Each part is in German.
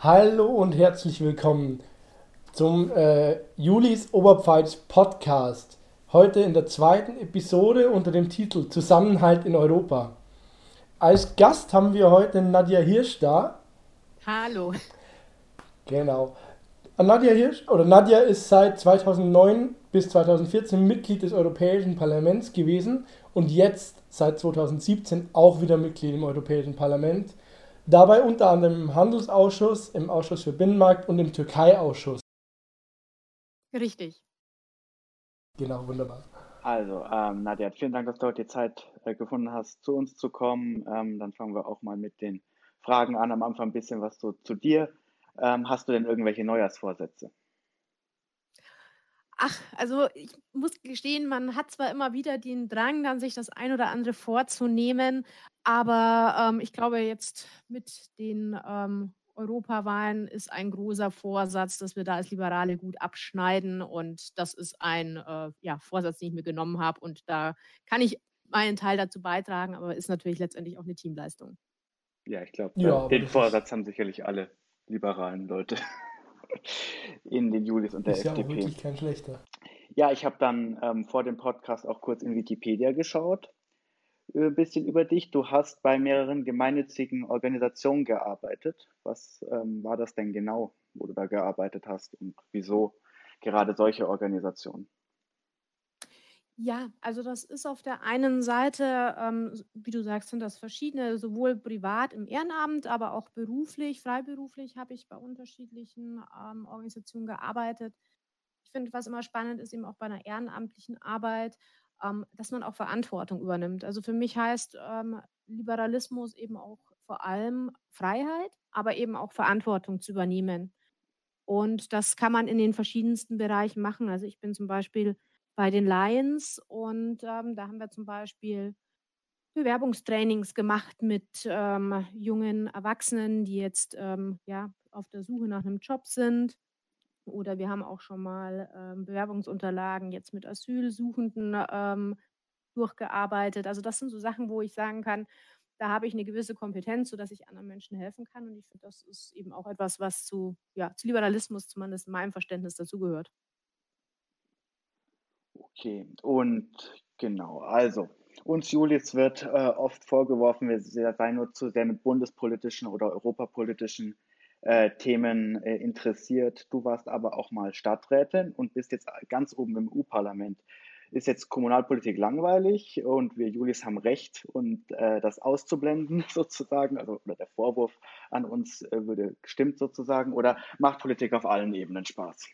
Hallo und herzlich willkommen zum äh, Julis Oberpfalz Podcast. Heute in der zweiten Episode unter dem Titel Zusammenhalt in Europa. Als Gast haben wir heute Nadja Hirsch da. Hallo. Genau. Nadja Hirsch oder Nadja ist seit 2009 bis 2014 Mitglied des Europäischen Parlaments gewesen und jetzt seit 2017 auch wieder Mitglied im Europäischen Parlament. Dabei unter anderem im Handelsausschuss, im Ausschuss für Binnenmarkt und im Türkei-Ausschuss. Richtig. Genau, wunderbar. Also, ähm, Nadja, vielen Dank, dass du heute die Zeit äh, gefunden hast, zu uns zu kommen. Ähm, dann fangen wir auch mal mit den Fragen an. Am Anfang ein bisschen was so zu dir. Ähm, hast du denn irgendwelche Neujahrsvorsätze? Ach, also ich muss gestehen, man hat zwar immer wieder den Drang, dann sich das ein oder andere vorzunehmen, aber ähm, ich glaube, jetzt mit den ähm, Europawahlen ist ein großer Vorsatz, dass wir da als Liberale gut abschneiden. Und das ist ein äh, ja, Vorsatz, den ich mir genommen habe. Und da kann ich meinen Teil dazu beitragen, aber ist natürlich letztendlich auch eine Teamleistung. Ja, ich glaube, ja, den Vorsatz haben sicherlich alle liberalen Leute in den Julis und der ist FDP. Ist ja wirklich kein schlechter. Ja, ich habe dann ähm, vor dem Podcast auch kurz in Wikipedia geschaut, ein äh, bisschen über dich. Du hast bei mehreren gemeinnützigen Organisationen gearbeitet. Was ähm, war das denn genau, wo du da gearbeitet hast und wieso gerade solche Organisationen? Ja, also das ist auf der einen Seite, ähm, wie du sagst, sind das verschiedene, sowohl privat im Ehrenamt, aber auch beruflich, freiberuflich habe ich bei unterschiedlichen ähm, Organisationen gearbeitet. Ich finde, was immer spannend ist, eben auch bei einer ehrenamtlichen Arbeit, ähm, dass man auch Verantwortung übernimmt. Also für mich heißt ähm, Liberalismus eben auch vor allem Freiheit, aber eben auch Verantwortung zu übernehmen. Und das kann man in den verschiedensten Bereichen machen. Also ich bin zum Beispiel bei den Lions und ähm, da haben wir zum Beispiel Bewerbungstrainings gemacht mit ähm, jungen Erwachsenen, die jetzt ähm, ja, auf der Suche nach einem Job sind. Oder wir haben auch schon mal ähm, Bewerbungsunterlagen jetzt mit Asylsuchenden ähm, durchgearbeitet. Also das sind so Sachen, wo ich sagen kann, da habe ich eine gewisse Kompetenz, sodass ich anderen Menschen helfen kann. Und ich finde, das ist eben auch etwas, was zu, ja, zu Liberalismus zumindest in meinem Verständnis dazugehört. Okay, und genau, also uns Julius wird äh, oft vorgeworfen, wir seien nur zu sehr mit bundespolitischen oder europapolitischen äh, Themen äh, interessiert. Du warst aber auch mal Stadträtin und bist jetzt ganz oben im EU-Parlament. Ist jetzt Kommunalpolitik langweilig und wir Julius haben recht und äh, das auszublenden sozusagen, also oder der Vorwurf an uns äh, würde gestimmt sozusagen, oder macht Politik auf allen Ebenen Spaß?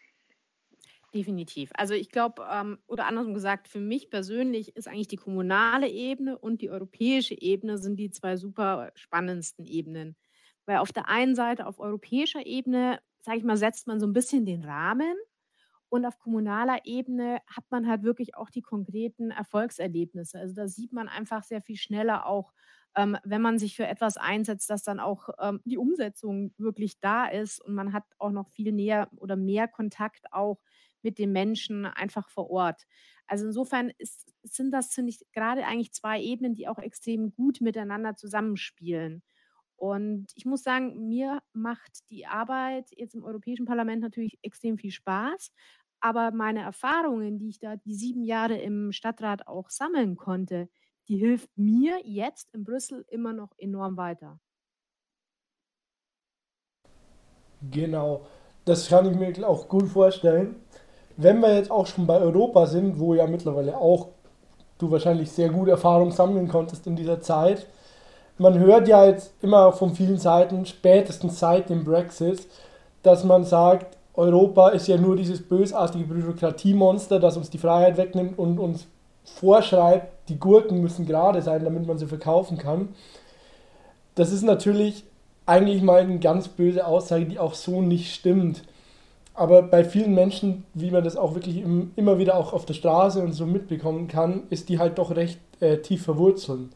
Definitiv. Also ich glaube, ähm, oder andersrum gesagt, für mich persönlich ist eigentlich die kommunale Ebene und die europäische Ebene sind die zwei super spannendsten Ebenen. Weil auf der einen Seite, auf europäischer Ebene, sage ich mal, setzt man so ein bisschen den Rahmen und auf kommunaler Ebene hat man halt wirklich auch die konkreten Erfolgserlebnisse. Also da sieht man einfach sehr viel schneller auch, ähm, wenn man sich für etwas einsetzt, dass dann auch ähm, die Umsetzung wirklich da ist und man hat auch noch viel näher oder mehr Kontakt auch mit den Menschen einfach vor Ort. Also insofern ist, sind das, finde ich, gerade eigentlich zwei Ebenen, die auch extrem gut miteinander zusammenspielen. Und ich muss sagen, mir macht die Arbeit jetzt im Europäischen Parlament natürlich extrem viel Spaß. Aber meine Erfahrungen, die ich da die sieben Jahre im Stadtrat auch sammeln konnte, die hilft mir jetzt in Brüssel immer noch enorm weiter. Genau, das kann ich mir auch gut vorstellen wenn wir jetzt auch schon bei Europa sind, wo ja mittlerweile auch du wahrscheinlich sehr gute Erfahrung sammeln konntest in dieser Zeit, man hört ja jetzt immer von vielen Seiten, spätestens seit dem Brexit, dass man sagt, Europa ist ja nur dieses bösartige Bürokratiemonster, das uns die Freiheit wegnimmt und uns vorschreibt, die Gurken müssen gerade sein, damit man sie verkaufen kann. Das ist natürlich eigentlich mal eine ganz böse Aussage, die auch so nicht stimmt aber bei vielen Menschen, wie man das auch wirklich im, immer wieder auch auf der Straße und so mitbekommen kann, ist die halt doch recht äh, tief verwurzelt.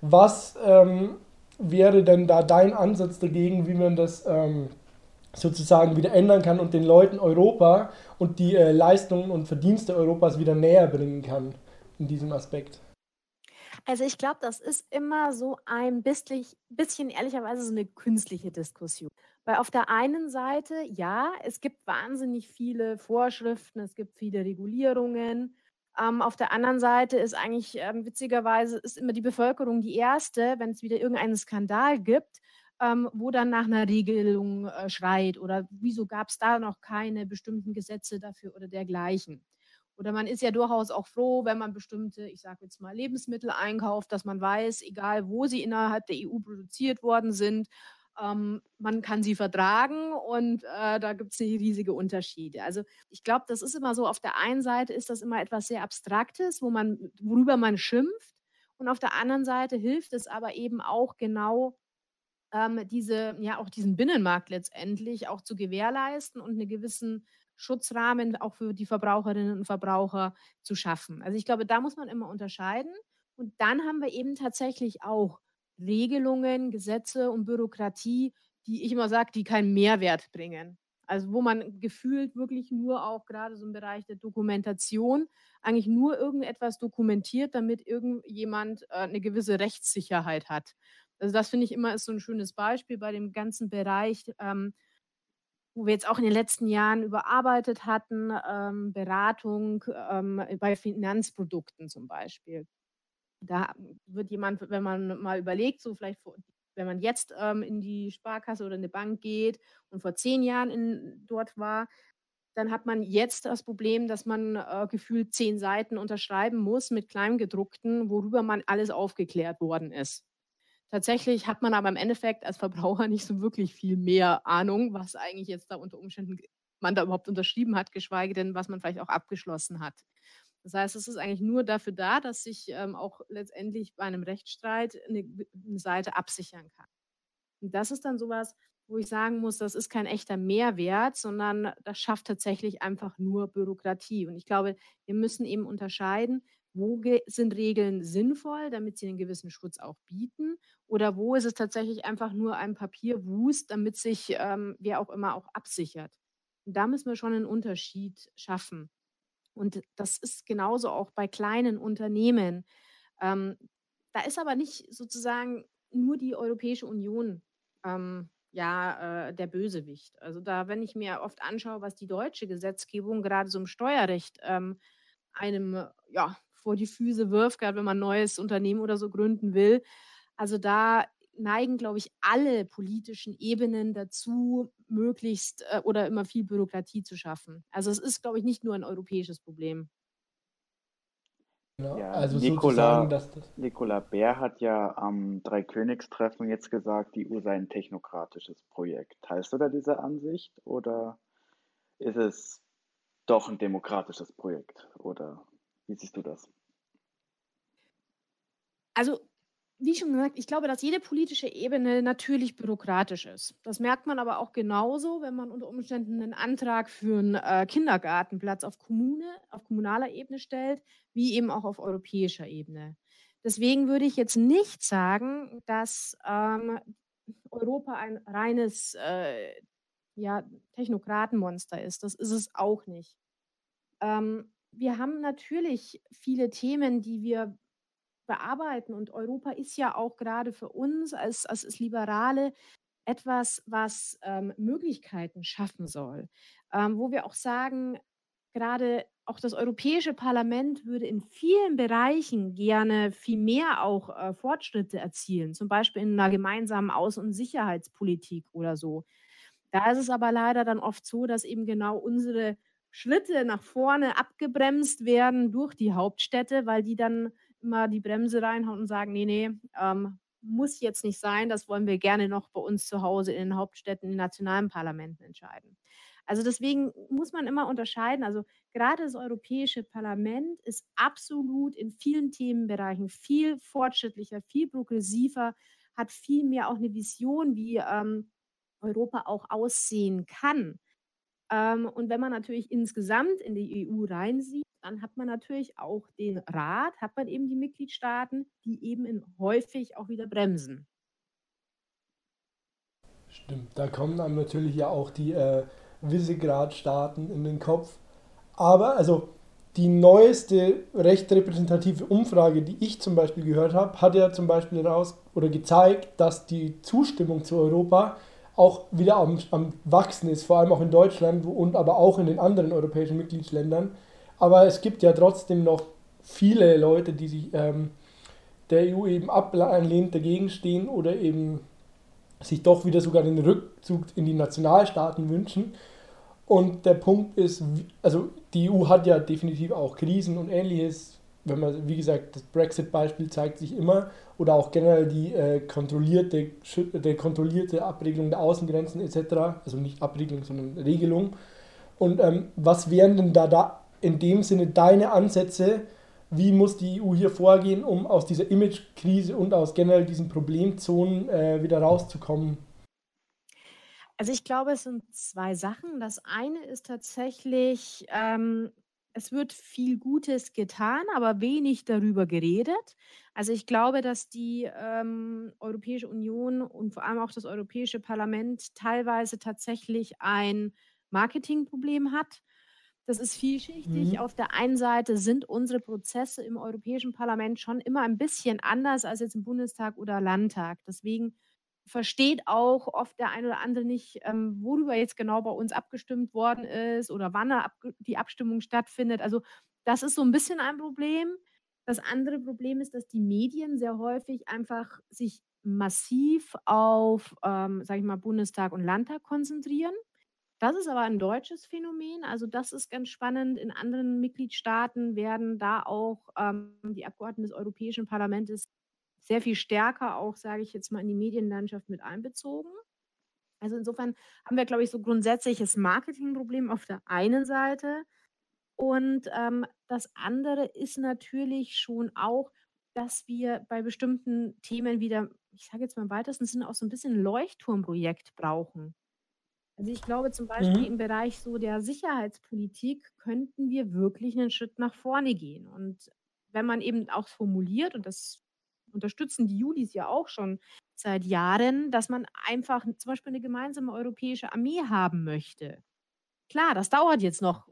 Was ähm, wäre denn da dein Ansatz dagegen, wie man das ähm, sozusagen wieder ändern kann und den Leuten Europa und die äh, Leistungen und Verdienste Europas wieder näher bringen kann in diesem Aspekt? Also ich glaube, das ist immer so ein bisschen, bisschen ehrlicherweise so eine künstliche Diskussion. Weil auf der einen Seite, ja, es gibt wahnsinnig viele Vorschriften, es gibt viele Regulierungen. Ähm, auf der anderen Seite ist eigentlich ähm, witzigerweise ist immer die Bevölkerung die erste, wenn es wieder irgendeinen Skandal gibt, ähm, wo dann nach einer Regelung äh, schreit oder wieso gab es da noch keine bestimmten Gesetze dafür oder dergleichen. Oder man ist ja durchaus auch froh, wenn man bestimmte, ich sage jetzt mal, Lebensmittel einkauft, dass man weiß, egal wo sie innerhalb der EU produziert worden sind, ähm, man kann sie vertragen und äh, da gibt es riesige Unterschiede. Also ich glaube, das ist immer so, auf der einen Seite ist das immer etwas sehr Abstraktes, wo man, worüber man schimpft. Und auf der anderen Seite hilft es aber eben auch genau, ähm, diese, ja, auch diesen Binnenmarkt letztendlich auch zu gewährleisten und einen gewissen Schutzrahmen auch für die Verbraucherinnen und Verbraucher zu schaffen. Also ich glaube, da muss man immer unterscheiden. Und dann haben wir eben tatsächlich auch Regelungen, Gesetze und Bürokratie, die ich immer sage, die keinen Mehrwert bringen. Also wo man gefühlt wirklich nur auch gerade so im Bereich der Dokumentation eigentlich nur irgendetwas dokumentiert, damit irgendjemand äh, eine gewisse Rechtssicherheit hat. Also das finde ich immer ist so ein schönes Beispiel bei dem ganzen Bereich, ähm, wo wir jetzt auch in den letzten Jahren überarbeitet hatten, ähm, Beratung ähm, bei Finanzprodukten zum Beispiel. Da wird jemand, wenn man mal überlegt, so vielleicht, wenn man jetzt ähm, in die Sparkasse oder in eine Bank geht und vor zehn Jahren in, dort war, dann hat man jetzt das Problem, dass man äh, gefühlt zehn Seiten unterschreiben muss mit Kleingedruckten, worüber man alles aufgeklärt worden ist. Tatsächlich hat man aber im Endeffekt als Verbraucher nicht so wirklich viel mehr Ahnung, was eigentlich jetzt da unter Umständen man da überhaupt unterschrieben hat, geschweige denn, was man vielleicht auch abgeschlossen hat. Das heißt, es ist eigentlich nur dafür da, dass sich ähm, auch letztendlich bei einem Rechtsstreit eine, eine Seite absichern kann. Und das ist dann sowas, wo ich sagen muss, das ist kein echter Mehrwert, sondern das schafft tatsächlich einfach nur Bürokratie. Und ich glaube, wir müssen eben unterscheiden, wo sind Regeln sinnvoll, damit sie einen gewissen Schutz auch bieten? Oder wo ist es tatsächlich einfach nur ein Papierwust, damit sich ähm, wer auch immer auch absichert? Und da müssen wir schon einen Unterschied schaffen. Und das ist genauso auch bei kleinen Unternehmen. Ähm, da ist aber nicht sozusagen nur die Europäische Union ähm, ja äh, der Bösewicht. Also da, wenn ich mir oft anschaue, was die deutsche Gesetzgebung gerade so im Steuerrecht ähm, einem ja vor die Füße wirft, gerade wenn man ein neues Unternehmen oder so gründen will. Also da neigen, glaube ich, alle politischen Ebenen dazu, möglichst äh, oder immer viel Bürokratie zu schaffen. Also es ist, glaube ich, nicht nur ein europäisches Problem. Ja, ja also Nicola, dass das Nicola Bär hat ja am Dreikönigstreffen jetzt gesagt, die EU sei ein technokratisches Projekt. Teilst du da diese Ansicht oder ist es doch ein demokratisches Projekt? Oder wie siehst du das? Also, wie schon gesagt, ich glaube, dass jede politische Ebene natürlich bürokratisch ist. Das merkt man aber auch genauso, wenn man unter Umständen einen Antrag für einen äh, Kindergartenplatz auf Kommune, auf kommunaler Ebene stellt, wie eben auch auf europäischer Ebene. Deswegen würde ich jetzt nicht sagen, dass ähm, Europa ein reines äh, ja, Technokratenmonster ist. Das ist es auch nicht. Ähm, wir haben natürlich viele Themen, die wir bearbeiten. Und Europa ist ja auch gerade für uns als, als, Liberale etwas, was ähm, Möglichkeiten schaffen soll, ähm, wo wir auch sagen, gerade auch das Europäische Parlament würde in vielen Bereichen gerne viel mehr auch äh, Fortschritte erzielen, zum Beispiel in einer gemeinsamen Außen- und Sicherheitspolitik oder so. Da ist es aber leider dann oft so, dass eben genau unsere Schritte nach vorne abgebremst werden durch die Hauptstädte, weil die dann immer die Bremse reinhauen und sagen, nee, nee, ähm, muss jetzt nicht sein, das wollen wir gerne noch bei uns zu Hause in den Hauptstädten, in den nationalen Parlamenten entscheiden. Also deswegen muss man immer unterscheiden. Also gerade das Europäische Parlament ist absolut in vielen Themenbereichen viel fortschrittlicher, viel progressiver, hat viel mehr auch eine Vision, wie ähm, Europa auch aussehen kann. Ähm, und wenn man natürlich insgesamt in die EU reinsieht, dann hat man natürlich auch den Rat, hat man eben die Mitgliedstaaten, die eben häufig auch wieder bremsen. Stimmt, da kommen einem natürlich ja auch die äh, Visegrad-Staaten in den Kopf. Aber also die neueste recht repräsentative Umfrage, die ich zum Beispiel gehört habe, hat ja zum Beispiel raus oder gezeigt, dass die Zustimmung zu Europa auch wieder am, am Wachsen ist, vor allem auch in Deutschland und aber auch in den anderen europäischen Mitgliedsländern. Aber es gibt ja trotzdem noch viele Leute, die sich ähm, der EU eben ablehnend dagegen stehen oder eben sich doch wieder sogar den Rückzug in die Nationalstaaten wünschen. Und der Punkt ist, also die EU hat ja definitiv auch Krisen und ähnliches. Wenn man, wie gesagt, das Brexit-Beispiel zeigt sich immer oder auch generell die äh, kontrollierte, die kontrollierte Abregelung der Außengrenzen etc. Also nicht Abregelung, sondern Regelung. Und ähm, was wären denn da, da in dem Sinne deine Ansätze, wie muss die EU hier vorgehen, um aus dieser Imagekrise und aus generell diesen Problemzonen äh, wieder rauszukommen? Also ich glaube, es sind zwei Sachen. Das eine ist tatsächlich, ähm, es wird viel Gutes getan, aber wenig darüber geredet. Also ich glaube, dass die ähm, Europäische Union und vor allem auch das Europäische Parlament teilweise tatsächlich ein Marketingproblem hat. Das ist vielschichtig. Mhm. Auf der einen Seite sind unsere Prozesse im Europäischen Parlament schon immer ein bisschen anders als jetzt im Bundestag oder Landtag. Deswegen versteht auch oft der eine oder andere nicht, ähm, worüber jetzt genau bei uns abgestimmt worden ist oder wann ab die Abstimmung stattfindet. Also das ist so ein bisschen ein Problem. Das andere Problem ist, dass die Medien sehr häufig einfach sich massiv auf, ähm, sage ich mal, Bundestag und Landtag konzentrieren das ist aber ein deutsches Phänomen. Also das ist ganz spannend. In anderen Mitgliedstaaten werden da auch ähm, die Abgeordneten des Europäischen Parlaments sehr viel stärker auch, sage ich jetzt mal, in die Medienlandschaft mit einbezogen. Also insofern haben wir, glaube ich, so grundsätzliches Marketingproblem auf der einen Seite. Und ähm, das andere ist natürlich schon auch, dass wir bei bestimmten Themen wieder, ich sage jetzt mal im weitesten Sinne, auch so ein bisschen Leuchtturmprojekt brauchen. Also ich glaube zum Beispiel Mhm. im Bereich so der Sicherheitspolitik könnten wir wirklich einen Schritt nach vorne gehen. Und wenn man eben auch formuliert, und das unterstützen die Julis ja auch schon seit Jahren, dass man einfach zum Beispiel eine gemeinsame europäische Armee haben möchte. Klar, das dauert jetzt noch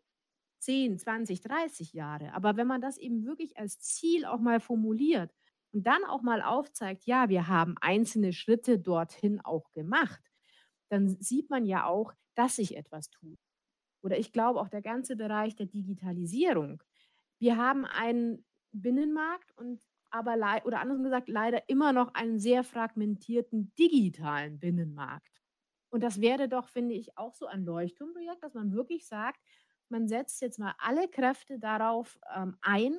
10, 20, 30 Jahre, aber wenn man das eben wirklich als Ziel auch mal formuliert und dann auch mal aufzeigt, ja, wir haben einzelne Schritte dorthin auch gemacht dann sieht man ja auch, dass sich etwas tut. Oder ich glaube auch der ganze Bereich der Digitalisierung. Wir haben einen Binnenmarkt und aber oder anders gesagt leider immer noch einen sehr fragmentierten digitalen Binnenmarkt. Und das wäre doch, finde ich, auch so ein Leuchtturmprojekt, dass man wirklich sagt, man setzt jetzt mal alle Kräfte darauf ähm, ein,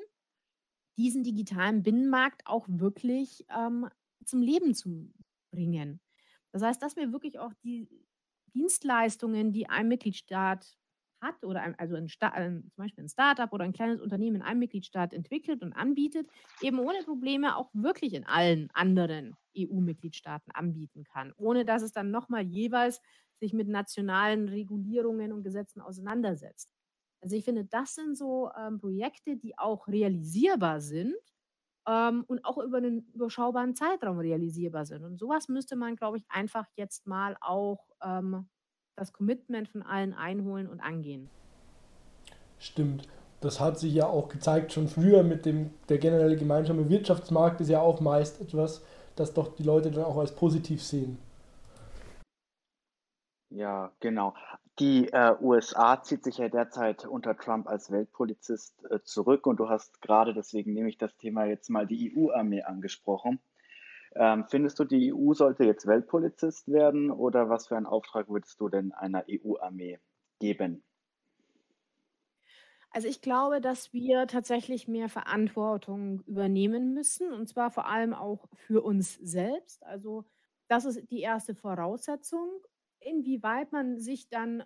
diesen digitalen Binnenmarkt auch wirklich ähm, zum Leben zu bringen. Das heißt, dass wir wirklich auch die Dienstleistungen, die ein Mitgliedstaat hat oder ein, also ein, zum Beispiel ein Startup oder ein kleines Unternehmen in einem Mitgliedstaat entwickelt und anbietet, eben ohne Probleme auch wirklich in allen anderen EU-Mitgliedstaaten anbieten kann, ohne dass es dann nochmal jeweils sich mit nationalen Regulierungen und Gesetzen auseinandersetzt. Also ich finde, das sind so ähm, Projekte, die auch realisierbar sind ähm, und auch über einen überschaubaren Zeitraum realisierbar sind. Und sowas müsste man, glaube ich, einfach jetzt mal auch ähm, das Commitment von allen einholen und angehen. Stimmt. Das hat sich ja auch gezeigt schon früher mit dem, der generelle gemeinsame Wirtschaftsmarkt ist ja auch meist etwas, das doch die Leute dann auch als positiv sehen. Ja, genau. Die äh, USA zieht sich ja derzeit unter Trump als Weltpolizist äh, zurück und du hast gerade, deswegen nehme ich das Thema jetzt mal, die EU-Armee angesprochen. Ähm, findest du, die EU sollte jetzt Weltpolizist werden oder was für einen Auftrag würdest du denn einer EU-Armee geben? Also ich glaube, dass wir tatsächlich mehr Verantwortung übernehmen müssen und zwar vor allem auch für uns selbst. Also das ist die erste Voraussetzung inwieweit man sich dann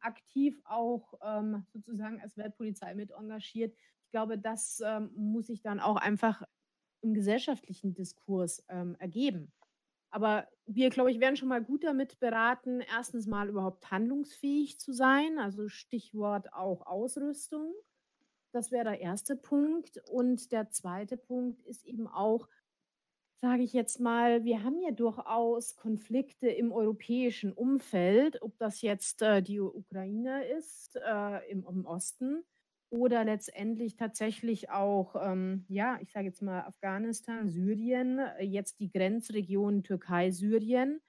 aktiv auch ähm, sozusagen als Weltpolizei mit engagiert. Ich glaube, das ähm, muss sich dann auch einfach im gesellschaftlichen Diskurs ähm, ergeben. Aber wir, glaube ich, werden schon mal gut damit beraten, erstens mal überhaupt handlungsfähig zu sein, also Stichwort auch Ausrüstung. Das wäre der erste Punkt. Und der zweite Punkt ist eben auch, sage ich jetzt mal, wir haben ja durchaus Konflikte im europäischen Umfeld, ob das jetzt äh, die Ukraine ist äh, im, im, Osten oder letztendlich tatsächlich auch, ähm, ja, ich sage jetzt mal Afghanistan, Syrien, äh, jetzt die Grenzregion Türkei-Syrien.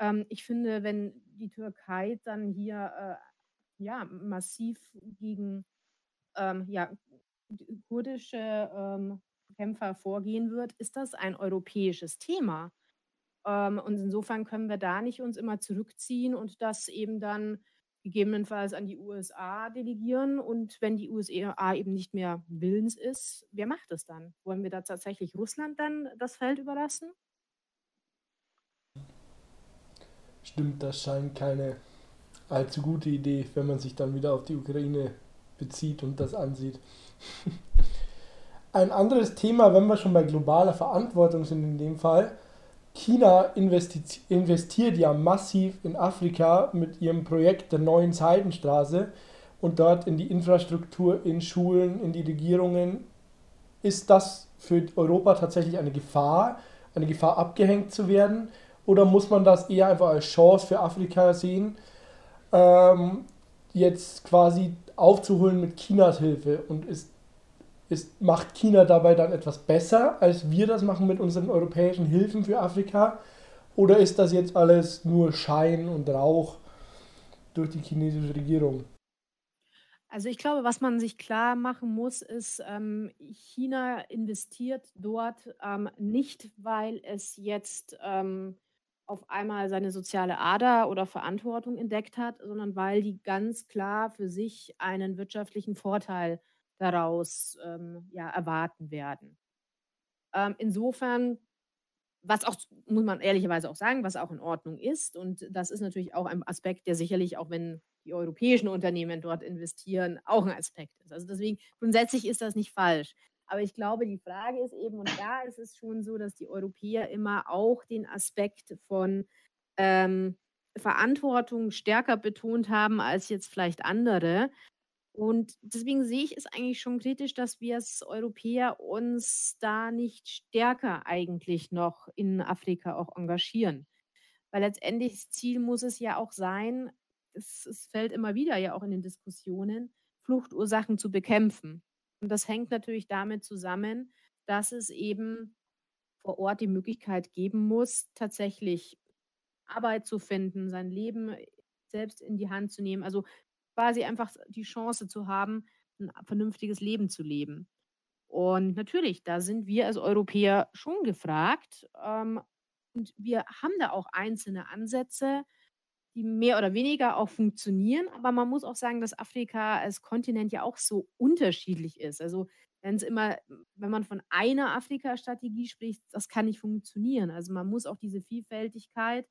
Ähm, ich finde, wenn die Türkei dann hier äh, ja, massiv gegen ähm, ja, kurdische ähm, Kämpfer vorgehen wird, ist das ein europäisches Thema. Ähm, und insofern können wir da nicht uns immer zurückziehen und das eben dann gegebenenfalls an die USA delegieren. Und wenn die USA eben nicht mehr willens ist, wer macht es dann? Wollen wir da tatsächlich Russland dann das Feld überlassen? Stimmt, das scheint keine allzu gute Idee, wenn man sich dann wieder auf die Ukraine bezieht und das ansieht. Ein anderes Thema, wenn wir schon bei globaler Verantwortung sind in dem Fall, China investiert ja massiv in Afrika mit ihrem Projekt der neuen Seidenstraße und dort in die Infrastruktur, in Schulen, in die Regierungen. Ist das für Europa tatsächlich eine Gefahr, eine Gefahr abgehängt zu werden? Oder muss man das eher einfach als Chance für Afrika sehen, ähm, jetzt quasi aufzuholen mit Chinas Hilfe? Und ist ist, macht China dabei dann etwas besser, als wir das machen mit unseren europäischen Hilfen für Afrika? Oder ist das jetzt alles nur Schein und Rauch durch die chinesische Regierung? Also ich glaube, was man sich klar machen muss, ist, ähm, China investiert dort ähm, nicht, weil es jetzt ähm, auf einmal seine soziale Ader oder Verantwortung entdeckt hat, sondern weil die ganz klar für sich einen wirtschaftlichen Vorteil daraus ähm, ja, erwarten werden. Ähm, insofern, was auch, muss man ehrlicherweise auch sagen, was auch in Ordnung ist, und das ist natürlich auch ein Aspekt, der sicherlich, auch wenn die europäischen Unternehmen dort investieren, auch ein Aspekt ist. Also deswegen, grundsätzlich ist das nicht falsch. Aber ich glaube, die Frage ist eben, und da ist es schon so, dass die Europäer immer auch den Aspekt von ähm, Verantwortung stärker betont haben als jetzt vielleicht andere. Und deswegen sehe ich es eigentlich schon kritisch, dass wir als Europäer uns da nicht stärker eigentlich noch in Afrika auch engagieren. Weil letztendlich das Ziel muss es ja auch sein, es, es fällt immer wieder ja auch in den Diskussionen, Fluchtursachen zu bekämpfen. Und das hängt natürlich damit zusammen, dass es eben vor Ort die Möglichkeit geben muss, tatsächlich Arbeit zu finden, sein Leben selbst in die Hand zu nehmen. Also quasi einfach die Chance zu haben, ein vernünftiges Leben zu leben. Und natürlich, da sind wir als Europäer schon gefragt. Ähm, und wir haben da auch einzelne Ansätze, die mehr oder weniger auch funktionieren. Aber man muss auch sagen, dass Afrika als Kontinent ja auch so unterschiedlich ist. Also wenn es immer, wenn man von einer Afrika-Strategie spricht, das kann nicht funktionieren. Also man muss auch diese Vielfältigkeit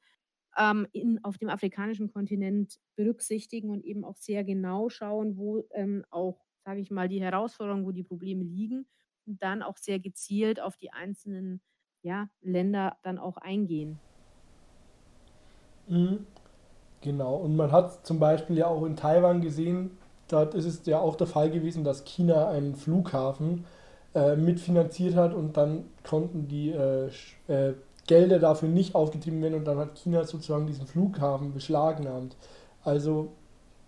ähm, in, auf dem afrikanischen Kontinent berücksichtigen und eben auch sehr genau schauen, wo ähm, auch, sage ich mal, die Herausforderungen, wo die Probleme liegen und dann auch sehr gezielt auf die einzelnen ja, Länder dann auch eingehen. Mhm. Genau, und man hat zum Beispiel ja auch in Taiwan gesehen, dort ist es ja auch der Fall gewesen, dass China einen Flughafen äh, mitfinanziert hat und dann konnten die äh, äh, Gelder dafür nicht aufgetrieben werden und dann hat China sozusagen diesen Flughafen beschlagnahmt. Also,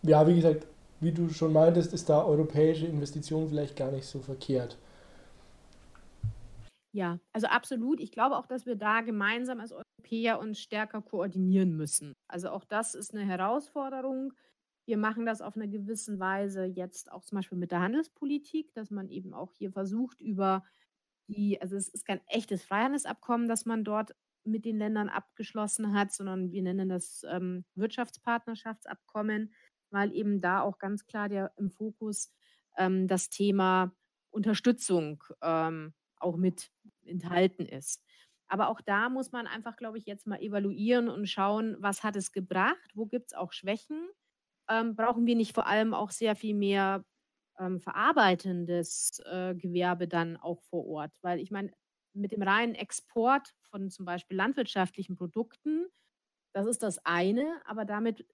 ja, wie gesagt, wie du schon meintest, ist da europäische Investition vielleicht gar nicht so verkehrt. Ja, also absolut. Ich glaube auch, dass wir da gemeinsam als Europäer uns stärker koordinieren müssen. Also auch das ist eine Herausforderung. Wir machen das auf eine gewisse Weise jetzt auch zum Beispiel mit der Handelspolitik, dass man eben auch hier versucht, über die, also es ist kein echtes Freihandelsabkommen, das man dort mit den Ländern abgeschlossen hat, sondern wir nennen das ähm, Wirtschaftspartnerschaftsabkommen, weil eben da auch ganz klar der im Fokus ähm, das Thema Unterstützung ähm, auch mit enthalten ist. Aber auch da muss man einfach, glaube ich, jetzt mal evaluieren und schauen, was hat es gebracht, wo gibt es auch Schwächen. Ähm, brauchen wir nicht vor allem auch sehr viel mehr ähm, verarbeitendes äh, Gewerbe dann auch vor Ort. Weil ich meine, mit dem reinen Export von zum Beispiel landwirtschaftlichen Produkten, das ist das eine, aber damit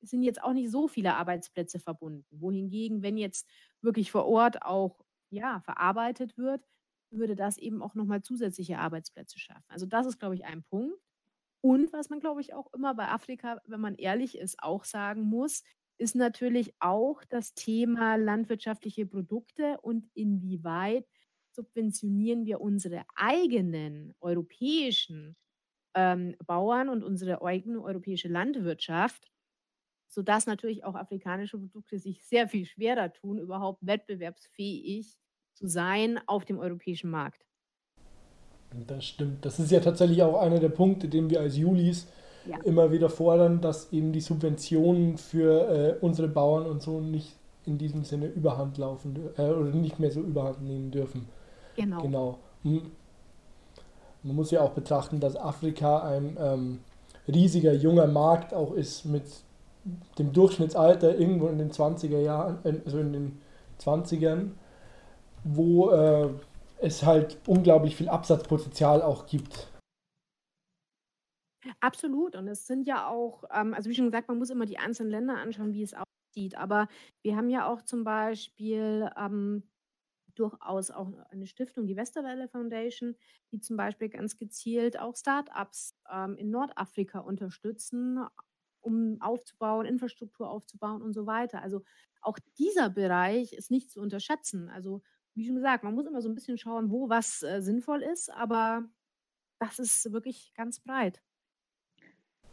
sind jetzt auch nicht so viele Arbeitsplätze verbunden. Wohingegen, wenn jetzt wirklich vor Ort auch ja, verarbeitet wird, würde das eben auch nochmal zusätzliche Arbeitsplätze schaffen. Also das ist, glaube ich, ein Punkt. Und was man, glaube ich, auch immer bei Afrika, wenn man ehrlich ist, auch sagen muss, ist natürlich auch das Thema landwirtschaftliche Produkte und inwieweit subventionieren wir unsere eigenen europäischen ähm, Bauern und unsere eigene europäische Landwirtschaft, sodass natürlich auch afrikanische Produkte sich sehr viel schwerer tun, überhaupt wettbewerbsfähig zu sein auf dem europäischen Markt. Das stimmt. Das ist ja tatsächlich auch einer der Punkte, den wir als Julis ja. immer wieder fordern, dass eben die Subventionen für äh, unsere Bauern und so nicht in diesem Sinne überhand laufen äh, oder nicht mehr so überhand nehmen dürfen. Genau. Genau. Hm. Man muss ja auch betrachten, dass Afrika ein ähm, riesiger junger Markt auch ist mit dem Durchschnittsalter irgendwo in den 20er Jahren, äh, also in den 20ern, wo äh, es halt unglaublich viel Absatzpotenzial auch gibt. Absolut. Und es sind ja auch, ähm, also wie schon gesagt, man muss immer die einzelnen Länder anschauen, wie es aussieht. Aber wir haben ja auch zum Beispiel ähm, durchaus auch eine Stiftung, die Westerwelle Foundation, die zum Beispiel ganz gezielt auch Startups ähm, in Nordafrika unterstützen, um aufzubauen, Infrastruktur aufzubauen und so weiter. Also auch dieser Bereich ist nicht zu unterschätzen. Also wie schon gesagt, man muss immer so ein bisschen schauen, wo was äh, sinnvoll ist, aber das ist wirklich ganz breit.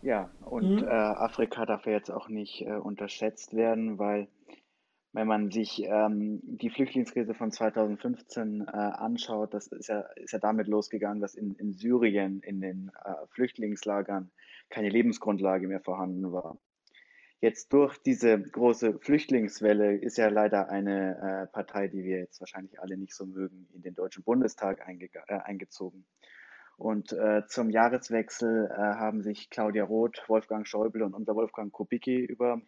Ja, und mhm. äh, Afrika darf ja jetzt auch nicht äh, unterschätzt werden, weil wenn man sich ähm, die Flüchtlingskrise von 2015 äh, anschaut, das ist ja, ist ja damit losgegangen, dass in, in Syrien, in den äh, Flüchtlingslagern, keine Lebensgrundlage mehr vorhanden war. Jetzt durch diese große Flüchtlingswelle ist ja leider eine äh, Partei, die wir jetzt wahrscheinlich alle nicht so mögen, in den Deutschen Bundestag einge äh, eingezogen. Und äh, zum Jahreswechsel äh, haben sich Claudia Roth, Wolfgang Schäuble und unser Wolfgang Kubicki über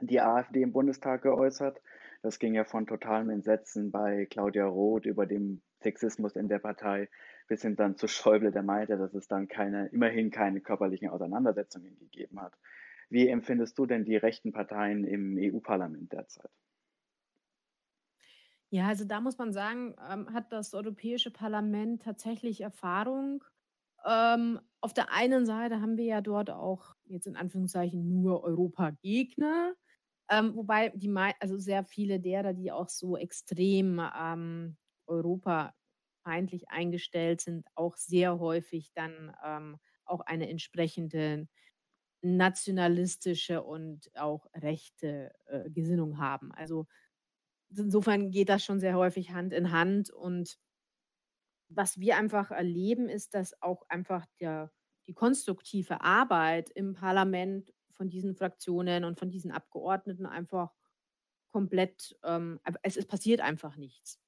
die AfD im Bundestag geäußert. Das ging ja von totalem Entsetzen bei Claudia Roth über den Sexismus in der Partei bis hin dann zu Schäuble, der meinte, dass es dann keine, immerhin keine körperlichen Auseinandersetzungen gegeben hat. Wie empfindest du denn die rechten Parteien im EU-Parlament derzeit? Ja, also da muss man sagen, ähm, hat das Europäische Parlament tatsächlich Erfahrung. Ähm, auf der einen Seite haben wir ja dort auch jetzt in Anführungszeichen nur Europagegner, ähm, wobei die, also sehr viele derer, die auch so extrem ähm, europafeindlich eingestellt sind, auch sehr häufig dann ähm, auch eine entsprechende nationalistische und auch rechte äh, Gesinnung haben. Also insofern geht das schon sehr häufig Hand in Hand. Und was wir einfach erleben, ist, dass auch einfach der, die konstruktive Arbeit im Parlament von diesen Fraktionen und von diesen Abgeordneten einfach komplett, ähm, es, es passiert einfach nichts.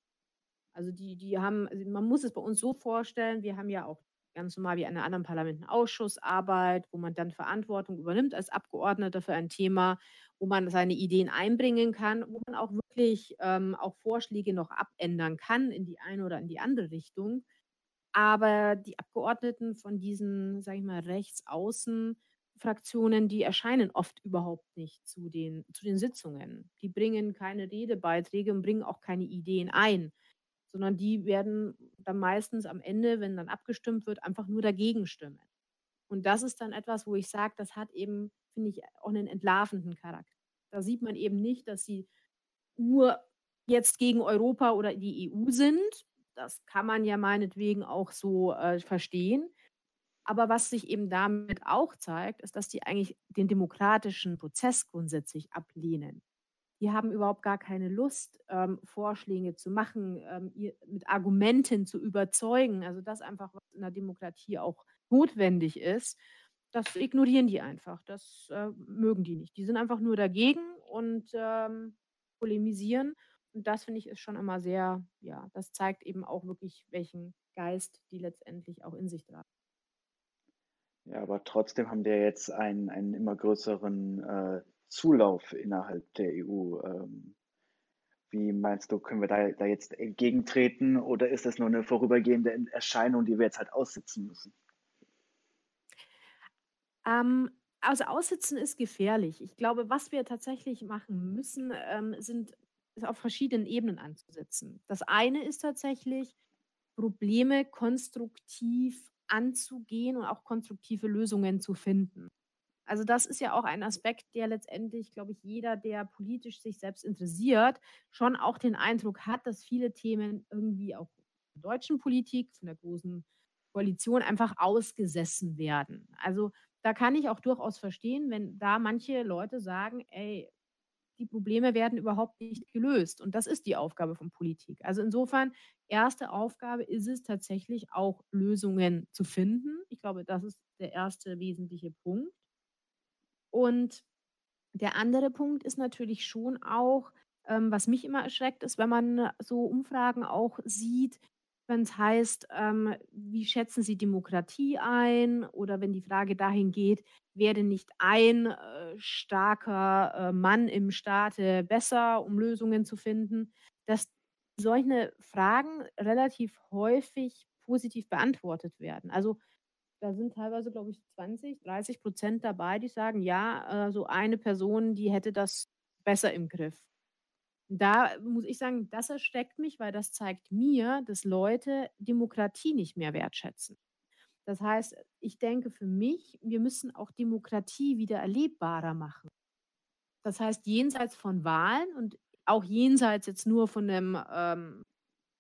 Also die, die haben, also man muss es bei uns so vorstellen, wir haben ja auch ganz normal wie in einem anderen Parlamenten Ausschussarbeit, wo man dann Verantwortung übernimmt als Abgeordneter für ein Thema, wo man seine Ideen einbringen kann, wo man auch wirklich ähm, auch Vorschläge noch abändern kann in die eine oder in die andere Richtung. Aber die Abgeordneten von diesen, sage ich mal, rechtsaußen Fraktionen, die erscheinen oft überhaupt nicht zu den, zu den Sitzungen. Die bringen keine Redebeiträge und bringen auch keine Ideen ein, sondern die werden dann meistens am Ende, wenn dann abgestimmt wird, einfach nur dagegen stimmen. Und das ist dann etwas, wo ich sage, das hat eben, finde ich, auch einen entlarvenden Charakter. Da sieht man eben nicht, dass sie nur jetzt gegen Europa oder die EU sind. Das kann man ja meinetwegen auch so äh, verstehen. Aber was sich eben damit auch zeigt, ist, dass die eigentlich den demokratischen Prozess grundsätzlich ablehnen. Die haben überhaupt gar keine Lust, ähm, Vorschläge zu machen, ähm, mit Argumenten zu überzeugen. Also das einfach, was in der Demokratie auch notwendig ist, das ignorieren die einfach. Das äh, mögen die nicht. Die sind einfach nur dagegen und ähm, polemisieren. Und das finde ich ist schon immer sehr, ja, das zeigt eben auch wirklich, welchen Geist die letztendlich auch in sich tragen. Ja, aber trotzdem haben die jetzt einen, einen immer größeren äh, Zulauf innerhalb der EU. Ähm, wie meinst du, können wir da, da jetzt entgegentreten oder ist das nur eine vorübergehende Erscheinung, die wir jetzt halt aussitzen müssen? Ähm, also aussitzen ist gefährlich. Ich glaube, was wir tatsächlich machen müssen, ähm, sind auf verschiedenen Ebenen anzusetzen. Das eine ist tatsächlich, Probleme konstruktiv anzugehen und auch konstruktive Lösungen zu finden. Also das ist ja auch ein Aspekt, der letztendlich, glaube ich, jeder, der politisch sich selbst interessiert, schon auch den Eindruck hat, dass viele Themen irgendwie auch in der deutschen Politik, von der großen Koalition einfach ausgesessen werden. Also da kann ich auch durchaus verstehen, wenn da manche Leute sagen, ey, die Probleme werden überhaupt nicht gelöst. Und das ist die Aufgabe von Politik. Also insofern, erste Aufgabe ist es tatsächlich auch Lösungen zu finden. Ich glaube, das ist der erste wesentliche Punkt. Und der andere Punkt ist natürlich schon auch, ähm, was mich immer erschreckt, ist, wenn man so Umfragen auch sieht, wenn es heißt, ähm, wie schätzen Sie Demokratie ein? Oder wenn die Frage dahin geht, wäre nicht ein äh, starker äh, Mann im Staate besser, um Lösungen zu finden, dass solche Fragen relativ häufig positiv beantwortet werden. Also da sind teilweise, glaube ich, 20, 30 Prozent dabei, die sagen, ja, äh, so eine Person, die hätte das besser im Griff. Da muss ich sagen, das ersteckt mich, weil das zeigt mir, dass Leute Demokratie nicht mehr wertschätzen. Das heißt, ich denke für mich, wir müssen auch Demokratie wieder erlebbarer machen. Das heißt, jenseits von Wahlen und auch jenseits jetzt nur von einem, ähm,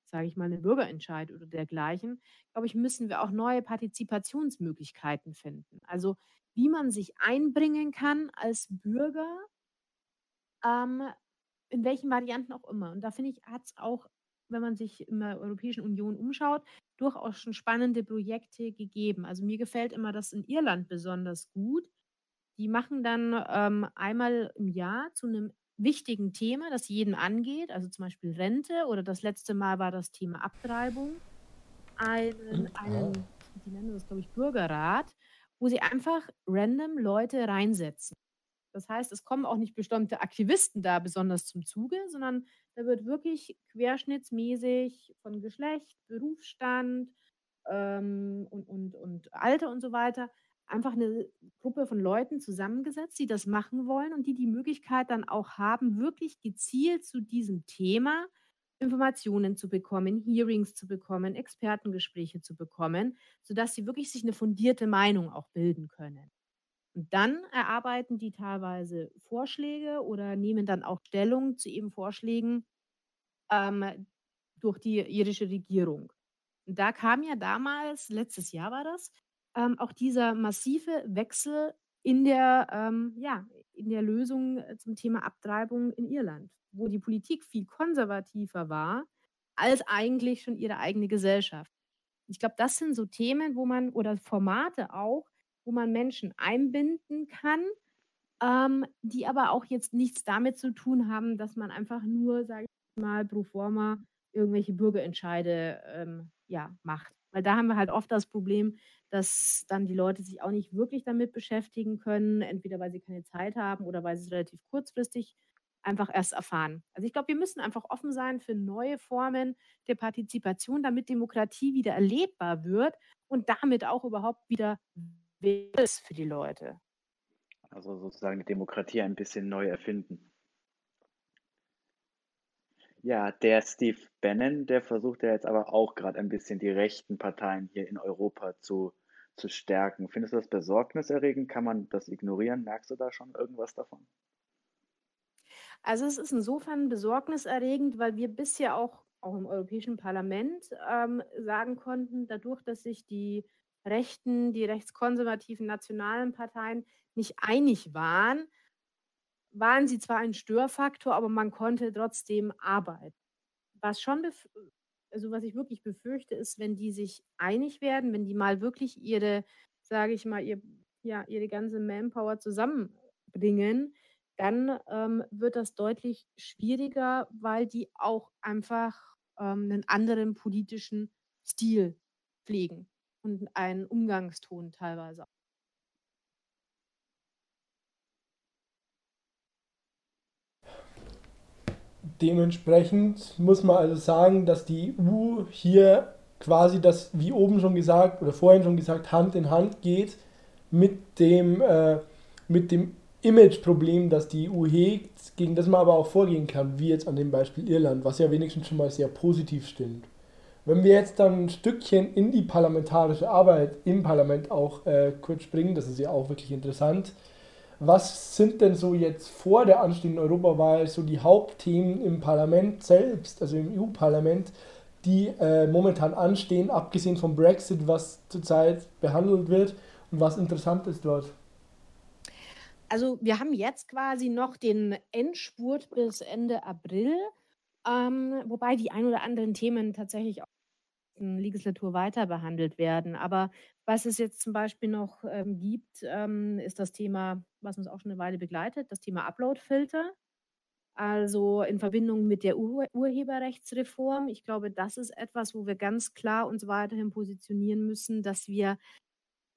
sage ich mal, einem Bürgerentscheid oder dergleichen, glaube ich, müssen wir auch neue Partizipationsmöglichkeiten finden. Also wie man sich einbringen kann als Bürger, ähm, in welchen Varianten auch immer. Und da finde ich, hat es auch, wenn man sich in der Europäischen Union umschaut, durchaus schon spannende Projekte gegeben. Also mir gefällt immer das in Irland besonders gut. Die machen dann ähm, einmal im Jahr zu einem wichtigen Thema, das jeden angeht, also zum Beispiel Rente oder das letzte Mal war das Thema Abtreibung, einen, einen die nennen das, glaube ich, Bürgerrat, wo sie einfach random Leute reinsetzen. Das heißt, es kommen auch nicht bestimmte Aktivisten da besonders zum Zuge, sondern da wird wirklich querschnittsmäßig von Geschlecht, Berufsstand ähm, und, und, und Alter und so weiter einfach eine Gruppe von Leuten zusammengesetzt, die das machen wollen und die die Möglichkeit dann auch haben, wirklich gezielt zu diesem Thema Informationen zu bekommen, Hearings zu bekommen, Expertengespräche zu bekommen, sodass sie wirklich sich eine fundierte Meinung auch bilden können. Und dann erarbeiten die teilweise Vorschläge oder nehmen dann auch Stellung zu eben Vorschlägen ähm, durch die irische Regierung. Und da kam ja damals, letztes Jahr war das, ähm, auch dieser massive Wechsel in der, ähm, ja, in der Lösung äh, zum Thema Abtreibung in Irland, wo die Politik viel konservativer war als eigentlich schon ihre eigene Gesellschaft. Ich glaube, das sind so Themen, wo man oder Formate auch, wo man Menschen einbinden kann, ähm, die aber auch jetzt nichts damit zu tun haben, dass man einfach nur, sage ich mal, pro forma irgendwelche Bürgerentscheide ähm, ja, macht. Weil da haben wir halt oft das Problem, dass dann die Leute sich auch nicht wirklich damit beschäftigen können, entweder weil sie keine Zeit haben oder weil sie es relativ kurzfristig einfach erst erfahren. Also ich glaube, wir müssen einfach offen sein für neue Formen der Partizipation, damit Demokratie wieder erlebbar wird und damit auch überhaupt wieder ist für die Leute. Also sozusagen die Demokratie ein bisschen neu erfinden. Ja, der Steve Bannon, der versucht ja jetzt aber auch gerade ein bisschen die rechten Parteien hier in Europa zu, zu stärken. Findest du das besorgniserregend? Kann man das ignorieren? Merkst du da schon irgendwas davon? Also es ist insofern besorgniserregend, weil wir bisher auch, auch im Europäischen Parlament ähm, sagen konnten, dadurch, dass sich die rechten, die rechtskonservativen nationalen Parteien nicht einig waren, waren sie zwar ein Störfaktor, aber man konnte trotzdem arbeiten. Was schon, also was ich wirklich befürchte, ist, wenn die sich einig werden, wenn die mal wirklich ihre, sage ich mal, ihr, ja, ihre ganze Manpower zusammenbringen, dann ähm, wird das deutlich schwieriger, weil die auch einfach ähm, einen anderen politischen Stil pflegen und einen Umgangston teilweise. Dementsprechend muss man also sagen, dass die EU hier quasi das, wie oben schon gesagt oder vorhin schon gesagt, Hand in Hand geht mit dem, äh, mit dem Imageproblem, das die EU hegt, gegen das man aber auch vorgehen kann, wie jetzt an dem Beispiel Irland, was ja wenigstens schon mal sehr positiv stimmt. Wenn wir jetzt dann ein Stückchen in die parlamentarische Arbeit im Parlament auch äh, kurz springen, das ist ja auch wirklich interessant. Was sind denn so jetzt vor der anstehenden Europawahl so die Hauptthemen im Parlament selbst, also im EU-Parlament, die äh, momentan anstehen, abgesehen vom Brexit, was zurzeit behandelt wird und was interessant ist dort? Also wir haben jetzt quasi noch den Endspurt bis Ende April, ähm, wobei die ein oder anderen Themen tatsächlich auch in der Legislatur weiter behandelt werden. Aber was es jetzt zum Beispiel noch ähm, gibt, ähm, ist das Thema, was uns auch schon eine Weile begleitet, das Thema Uploadfilter. Also in Verbindung mit der Ur Urheberrechtsreform. Ich glaube, das ist etwas, wo wir ganz klar uns weiterhin positionieren müssen, dass wir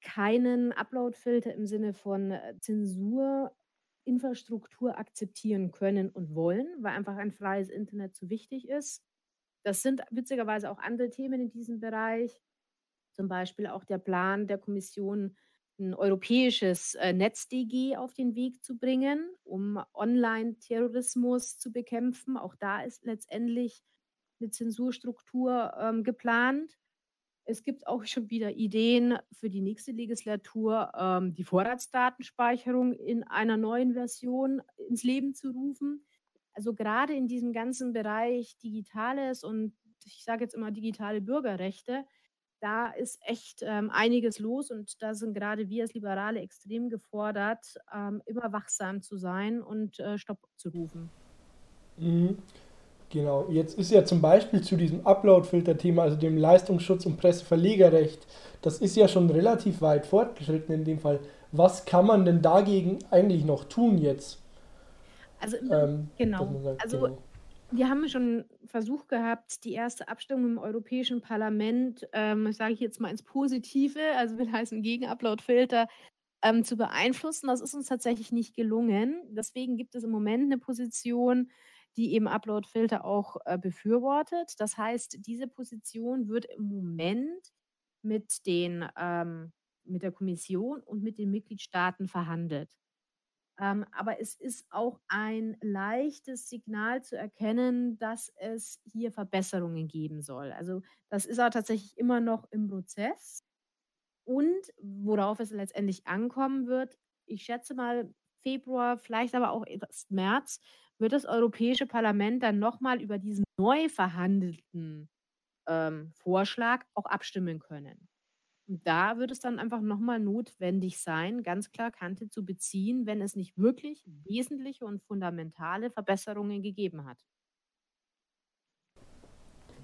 keinen Uploadfilter im Sinne von äh, Zensurinfrastruktur akzeptieren können und wollen, weil einfach ein freies Internet zu wichtig ist. Das sind witzigerweise auch andere Themen in diesem Bereich, zum Beispiel auch der Plan der Kommission, ein europäisches äh, NetzDG auf den Weg zu bringen, um Online-Terrorismus zu bekämpfen. Auch da ist letztendlich eine Zensurstruktur ähm, geplant. Es gibt auch schon wieder Ideen für die nächste Legislatur, ähm, die Vorratsdatenspeicherung in einer neuen Version ins Leben zu rufen. Also gerade in diesem ganzen Bereich Digitales und ich sage jetzt immer digitale Bürgerrechte, da ist echt ähm, einiges los und da sind gerade wir als Liberale extrem gefordert, ähm, immer wachsam zu sein und äh, Stopp zu rufen. Mhm. Genau, jetzt ist ja zum Beispiel zu diesem Upload-Filter-Thema, also dem Leistungsschutz und Presseverlegerrecht, das ist ja schon relativ weit fortgeschritten in dem Fall. Was kann man denn dagegen eigentlich noch tun jetzt? Also, ähm, genau. Sagt, also, genau. wir haben schon einen Versuch gehabt, die erste Abstimmung im Europäischen Parlament, ähm, sage ich jetzt mal ins Positive, also will heißen gegen Upload-Filter, ähm, zu beeinflussen. Das ist uns tatsächlich nicht gelungen. Deswegen gibt es im Moment eine Position, die eben Upload-Filter auch äh, befürwortet. Das heißt, diese Position wird im Moment mit, den, ähm, mit der Kommission und mit den Mitgliedstaaten verhandelt. Ähm, aber es ist auch ein leichtes Signal zu erkennen, dass es hier Verbesserungen geben soll. Also das ist auch tatsächlich immer noch im Prozess. Und worauf es letztendlich ankommen wird, ich schätze mal Februar, vielleicht aber auch erst März, wird das Europäische Parlament dann nochmal über diesen neu verhandelten ähm, Vorschlag auch abstimmen können. Und da wird es dann einfach nochmal notwendig sein, ganz klar Kante zu beziehen, wenn es nicht wirklich wesentliche und fundamentale Verbesserungen gegeben hat.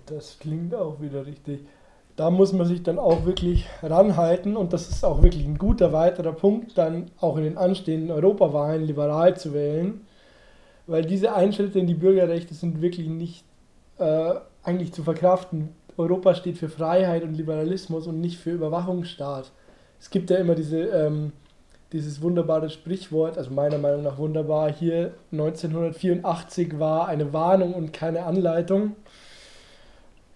Das klingt auch wieder richtig. Da muss man sich dann auch wirklich ranhalten und das ist auch wirklich ein guter weiterer Punkt, dann auch in den anstehenden Europawahlen liberal zu wählen weil diese Einschnitte in die Bürgerrechte sind wirklich nicht äh, eigentlich zu verkraften. Europa steht für Freiheit und Liberalismus und nicht für Überwachungsstaat. Es gibt ja immer diese, ähm, dieses wunderbare Sprichwort, also meiner Meinung nach wunderbar, hier 1984 war eine Warnung und keine Anleitung.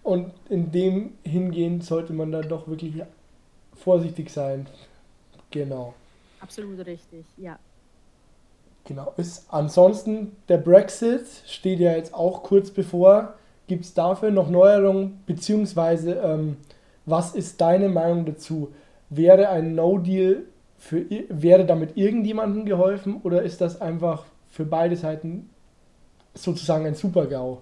Und in dem hingehend sollte man dann doch wirklich vorsichtig sein. Genau. Absolut richtig, ja. Genau. Ist ansonsten der Brexit steht ja jetzt auch kurz bevor. Gibt es dafür noch Neuerungen? Beziehungsweise, ähm, was ist deine Meinung dazu? Wäre ein No-Deal für wäre damit irgendjemandem geholfen oder ist das einfach für beide Seiten sozusagen ein Super-GAU?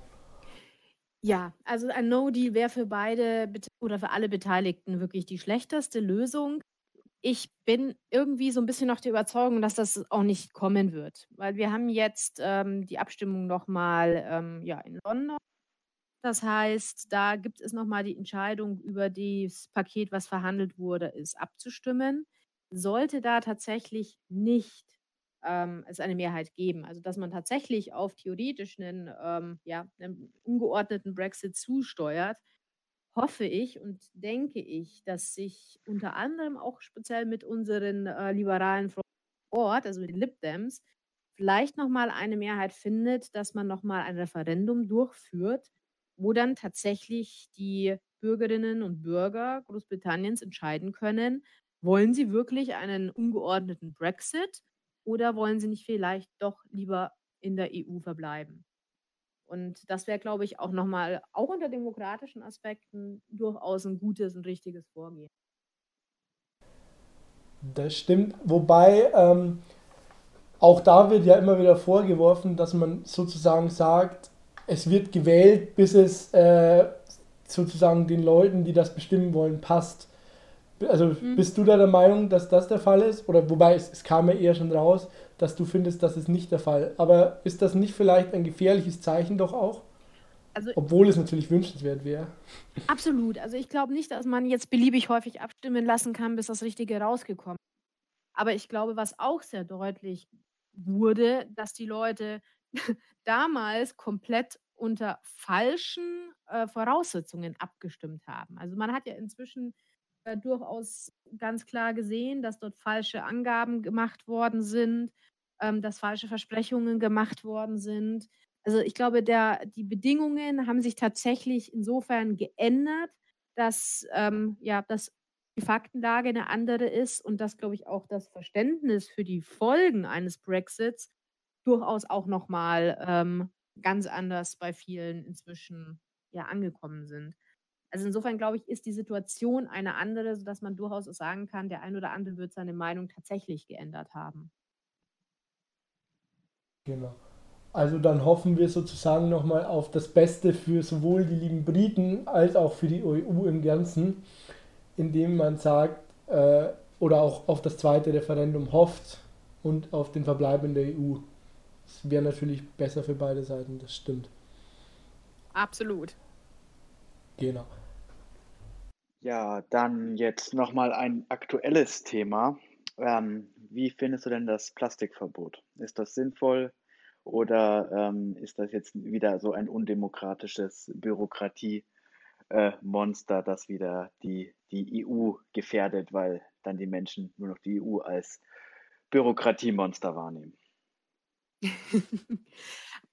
Ja, also ein No-Deal wäre für beide oder für alle Beteiligten wirklich die schlechteste Lösung. Ich bin irgendwie so ein bisschen noch der Überzeugung, dass das auch nicht kommen wird, weil wir haben jetzt, ähm, die Abstimmung noch mal, ähm, ja, in London. Das heißt, da gibt es noch mal die Entscheidung über das Paket, was verhandelt wurde, ist abzustimmen. Sollte da tatsächlich nicht, ähm, es eine Mehrheit geben, also dass man tatsächlich auf theoretisch einen, ähm, ja, 'nen ungeordneten Brexit zusteuert, hoffe ich und denke ich, dass sich unter anderem auch speziell mit unseren äh, liberalen Freunden vor Ort, also mit den Lib Dems, vielleicht nochmal eine Mehrheit findet, dass man nochmal ein Referendum durchführt, wo dann tatsächlich die Bürgerinnen und Bürger Großbritanniens entscheiden können, wollen sie wirklich einen ungeordneten Brexit oder wollen sie nicht vielleicht doch lieber in der EU verbleiben? Und das wäre, glaube ich, auch nochmal, auch unter demokratischen Aspekten, durchaus ein gutes und richtiges Vorgehen. Das stimmt. Wobei ähm, auch da wird ja immer wieder vorgeworfen, dass man sozusagen sagt, es wird gewählt, bis es äh, sozusagen den Leuten, die das bestimmen wollen, passt. Also mhm. bist du da der Meinung, dass das der Fall ist? Oder wobei es, es kam ja eher schon raus, dass du findest, das ist nicht der Fall. Aber ist das nicht vielleicht ein gefährliches Zeichen doch auch? Also, Obwohl es natürlich wünschenswert wäre. Absolut. Also ich glaube nicht, dass man jetzt beliebig häufig abstimmen lassen kann, bis das Richtige rausgekommen ist. Aber ich glaube, was auch sehr deutlich wurde, dass die Leute damals komplett unter falschen äh, Voraussetzungen abgestimmt haben. Also man hat ja inzwischen äh, durchaus ganz klar gesehen, dass dort falsche Angaben gemacht worden sind, ähm, dass falsche Versprechungen gemacht worden sind. Also ich glaube, der, die Bedingungen haben sich tatsächlich insofern geändert, dass, ähm, ja, dass die Faktenlage eine andere ist und dass, glaube ich, auch das Verständnis für die Folgen eines Brexits durchaus auch nochmal ähm, ganz anders bei vielen inzwischen ja angekommen sind. Also insofern glaube ich, ist die Situation eine andere, sodass man durchaus sagen kann, der ein oder andere wird seine Meinung tatsächlich geändert haben. Genau. Also dann hoffen wir sozusagen nochmal auf das Beste für sowohl die lieben Briten als auch für die EU im Ganzen, indem man sagt, äh, oder auch auf das zweite Referendum hofft und auf den Verbleib in der EU. Das wäre natürlich besser für beide Seiten, das stimmt. Absolut. Genau. Ja, dann jetzt nochmal ein aktuelles Thema. Ähm, wie findest du denn das Plastikverbot? Ist das sinnvoll oder ähm, ist das jetzt wieder so ein undemokratisches Bürokratiemonster, äh, das wieder die, die EU gefährdet, weil dann die Menschen nur noch die EU als Bürokratiemonster wahrnehmen?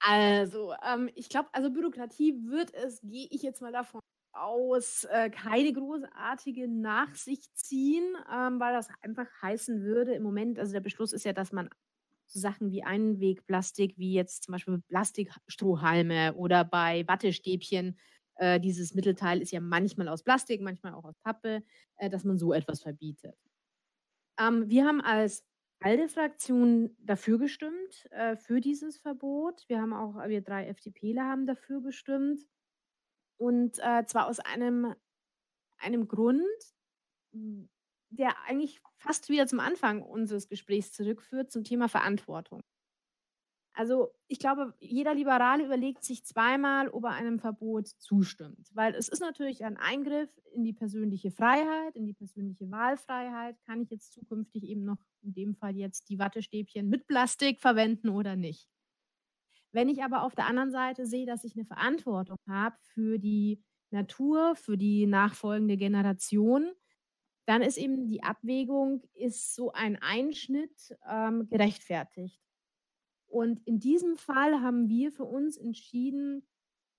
Also, ähm, ich glaube, also Bürokratie wird es, gehe ich jetzt mal davon aus, äh, keine großartige nach sich ziehen, ähm, weil das einfach heißen würde im Moment, also der Beschluss ist ja, dass man so Sachen wie Einwegplastik, wie jetzt zum Beispiel Plastikstrohhalme oder bei Wattestäbchen, äh, dieses Mittelteil ist ja manchmal aus Plastik, manchmal auch aus Pappe, äh, dass man so etwas verbietet. Ähm, wir haben als ALDE-Fraktion dafür gestimmt, äh, für dieses Verbot. Wir haben auch, wir drei FDPler haben dafür gestimmt. Und äh, zwar aus einem, einem Grund, der eigentlich fast wieder zum Anfang unseres Gesprächs zurückführt, zum Thema Verantwortung. Also ich glaube, jeder Liberale überlegt sich zweimal, ob er einem Verbot zustimmt, weil es ist natürlich ein Eingriff in die persönliche Freiheit, in die persönliche Wahlfreiheit. Kann ich jetzt zukünftig eben noch in dem Fall jetzt die Wattestäbchen mit Plastik verwenden oder nicht? Wenn ich aber auf der anderen Seite sehe, dass ich eine Verantwortung habe für die Natur, für die nachfolgende Generation, dann ist eben die Abwägung, ist so ein Einschnitt ähm, gerechtfertigt? Und in diesem Fall haben wir für uns entschieden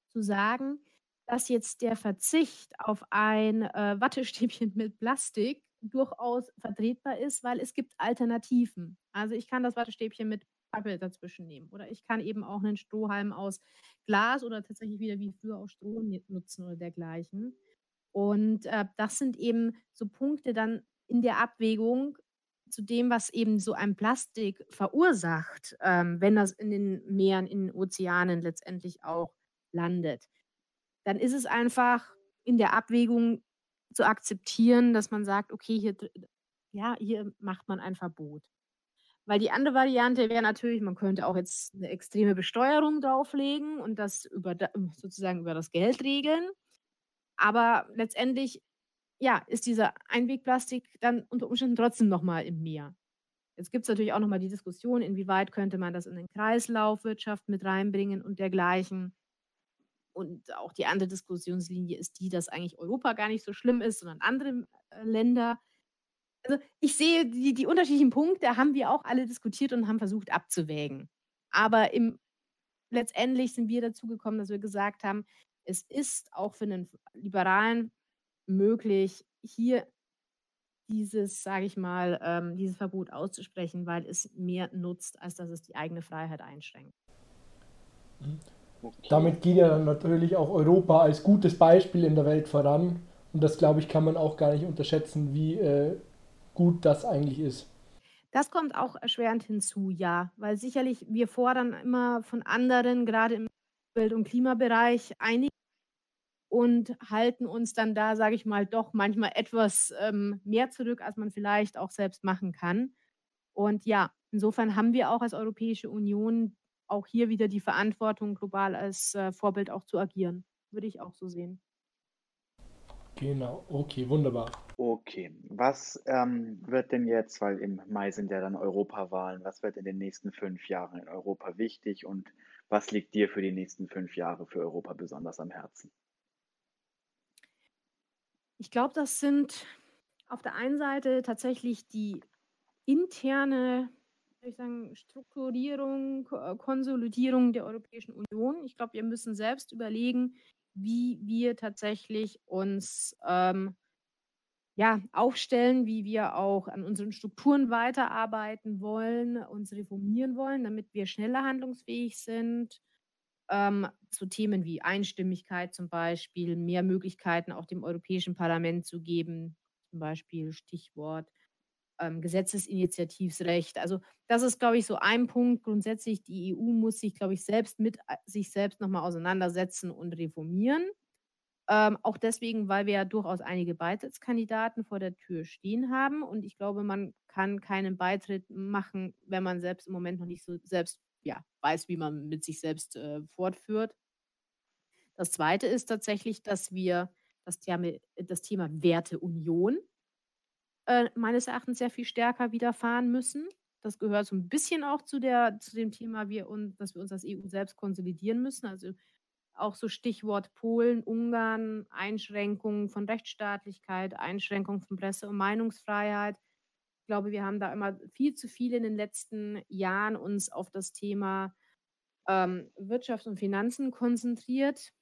zu sagen, dass jetzt der Verzicht auf ein äh, Wattestäbchen mit Plastik durchaus vertretbar ist, weil es gibt Alternativen. Also ich kann das Wattestäbchen mit Pappe dazwischen nehmen oder ich kann eben auch einen Strohhalm aus Glas oder tatsächlich wieder wie früher aus Stroh nutzen oder dergleichen. Und äh, das sind eben so Punkte dann in der Abwägung zu dem, was eben so ein Plastik verursacht, ähm, wenn das in den Meeren, in den Ozeanen letztendlich auch landet. Dann ist es einfach in der Abwägung zu akzeptieren, dass man sagt, okay, hier, ja, hier macht man ein Verbot. Weil die andere Variante wäre natürlich, man könnte auch jetzt eine extreme Besteuerung drauflegen und das über, sozusagen über das Geld regeln. Aber letztendlich, ja, ist dieser Einwegplastik dann unter Umständen trotzdem nochmal im Meer. Jetzt gibt es natürlich auch nochmal die Diskussion, inwieweit könnte man das in den Kreislaufwirtschaft mit reinbringen und dergleichen. Und auch die andere Diskussionslinie ist die, dass eigentlich Europa gar nicht so schlimm ist, sondern andere äh, Länder. Also ich sehe, die, die unterschiedlichen Punkte haben wir auch alle diskutiert und haben versucht abzuwägen. Aber im, letztendlich sind wir dazu gekommen, dass wir gesagt haben, es ist auch für einen Liberalen möglich, hier dieses, sage ich mal, ähm, dieses Verbot auszusprechen, weil es mehr nutzt, als dass es die eigene Freiheit einschränkt. Mhm. Okay. Damit geht ja dann natürlich auch Europa als gutes Beispiel in der Welt voran. Und das, glaube ich, kann man auch gar nicht unterschätzen, wie äh, gut das eigentlich ist. Das kommt auch erschwerend hinzu, ja, weil sicherlich wir fordern immer von anderen, gerade im Umwelt- und Klimabereich, einige und halten uns dann da, sage ich mal, doch manchmal etwas ähm, mehr zurück, als man vielleicht auch selbst machen kann. Und ja, insofern haben wir auch als Europäische Union auch hier wieder die Verantwortung, global als äh, Vorbild auch zu agieren. Würde ich auch so sehen. Genau, okay, wunderbar. Okay, was ähm, wird denn jetzt, weil im Mai sind ja dann Europawahlen, was wird in den nächsten fünf Jahren in Europa wichtig und was liegt dir für die nächsten fünf Jahre für Europa besonders am Herzen? Ich glaube, das sind auf der einen Seite tatsächlich die interne ich sagen, Strukturierung, Konsolidierung der Europäischen Union. Ich glaube, wir müssen selbst überlegen, wie wir tatsächlich uns ähm, ja, aufstellen, wie wir auch an unseren Strukturen weiterarbeiten wollen, uns reformieren wollen, damit wir schneller handlungsfähig sind. Ähm, zu Themen wie Einstimmigkeit zum Beispiel, mehr Möglichkeiten auch dem Europäischen Parlament zu geben, zum Beispiel Stichwort ähm, Gesetzesinitiativsrecht. Also das ist, glaube ich, so ein Punkt. Grundsätzlich, die EU muss sich, glaube ich, selbst mit äh, sich selbst nochmal auseinandersetzen und reformieren. Ähm, auch deswegen, weil wir ja durchaus einige Beitrittskandidaten vor der Tür stehen haben. Und ich glaube, man kann keinen Beitritt machen, wenn man selbst im Moment noch nicht so selbst ja, weiß, wie man mit sich selbst äh, fortführt. Das Zweite ist tatsächlich, dass wir das Thema, das Thema Werteunion äh, meines Erachtens sehr viel stärker widerfahren müssen. Das gehört so ein bisschen auch zu, der, zu dem Thema, wir uns, dass wir uns als EU selbst konsolidieren müssen. Also auch so Stichwort Polen, Ungarn, Einschränkungen von Rechtsstaatlichkeit, Einschränkungen von Presse- und Meinungsfreiheit. Ich glaube, wir haben da immer viel zu viel in den letzten Jahren uns auf das Thema ähm, Wirtschaft und Finanzen konzentriert.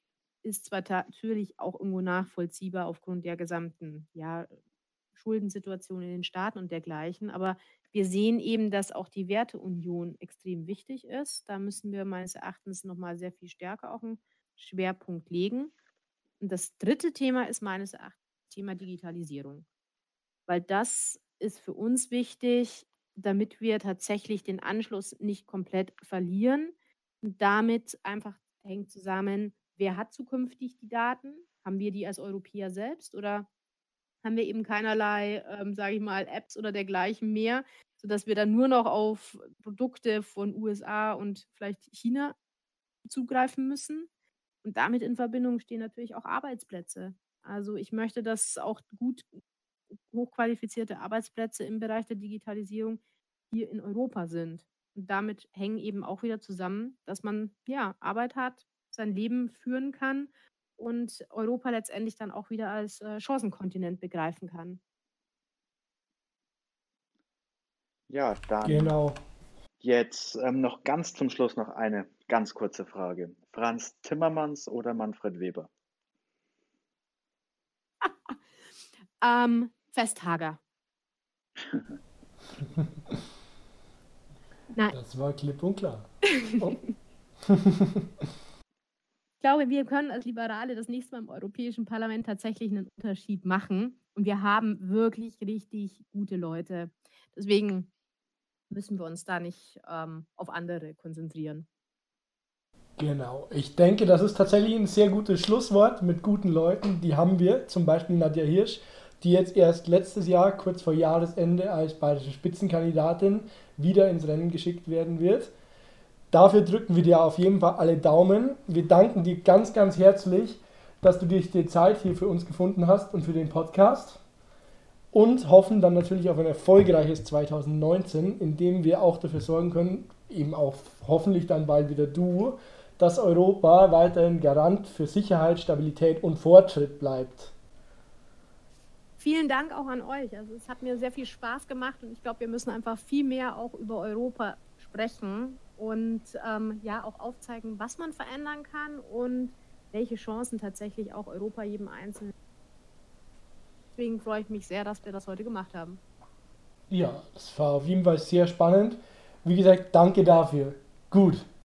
Ist zwar natürlich auch irgendwo nachvollziehbar aufgrund der gesamten ja, Schuldensituation in den Staaten und dergleichen. Aber wir sehen eben, dass auch die Werteunion extrem wichtig ist. Da müssen wir meines Erachtens nochmal sehr viel stärker auch einen Schwerpunkt legen. Und das dritte Thema ist meines Erachtens Thema Digitalisierung. Weil das ist für uns wichtig, damit wir tatsächlich den Anschluss nicht komplett verlieren. Und damit einfach hängt zusammen, wer hat zukünftig die Daten? Haben wir die als Europäer selbst oder haben wir eben keinerlei, ähm, sage ich mal, Apps oder dergleichen mehr, sodass wir dann nur noch auf Produkte von USA und vielleicht China zugreifen müssen. Und damit in Verbindung stehen natürlich auch Arbeitsplätze. Also ich möchte, dass auch gut hochqualifizierte Arbeitsplätze im Bereich der Digitalisierung hier in Europa sind. Und damit hängen eben auch wieder zusammen, dass man ja Arbeit hat, sein Leben führen kann und Europa letztendlich dann auch wieder als äh, Chancenkontinent begreifen kann. Ja, dann Genau. jetzt ähm, noch ganz zum Schluss noch eine ganz kurze Frage. Franz Timmermans oder Manfred Weber? ähm, Festhager. Nein. Das war klipp und klar. Oh. Ich glaube, wir können als Liberale das nächste Mal im Europäischen Parlament tatsächlich einen Unterschied machen. Und wir haben wirklich richtig gute Leute. Deswegen müssen wir uns da nicht ähm, auf andere konzentrieren. Genau. Ich denke, das ist tatsächlich ein sehr gutes Schlusswort mit guten Leuten. Die haben wir, zum Beispiel Nadja Hirsch, die jetzt erst letztes Jahr, kurz vor Jahresende, als bayerische Spitzenkandidatin wieder ins Rennen geschickt werden wird. Dafür drücken wir dir auf jeden Fall alle Daumen. Wir danken dir ganz, ganz herzlich, dass du dich die Zeit hier für uns gefunden hast und für den Podcast. Und hoffen dann natürlich auf ein erfolgreiches 2019, in dem wir auch dafür sorgen können, eben auch hoffentlich dann bald wieder du, dass Europa weiterhin Garant für Sicherheit, Stabilität und Fortschritt bleibt. Vielen Dank auch an euch. Also es hat mir sehr viel Spaß gemacht und ich glaube, wir müssen einfach viel mehr auch über Europa sprechen und ähm, ja auch aufzeigen, was man verändern kann und welche Chancen tatsächlich auch Europa jedem Einzelnen. Deswegen freue ich mich sehr, dass wir das heute gemacht haben. Ja, das war auf jeden Fall sehr spannend. Wie gesagt, danke dafür. Gut,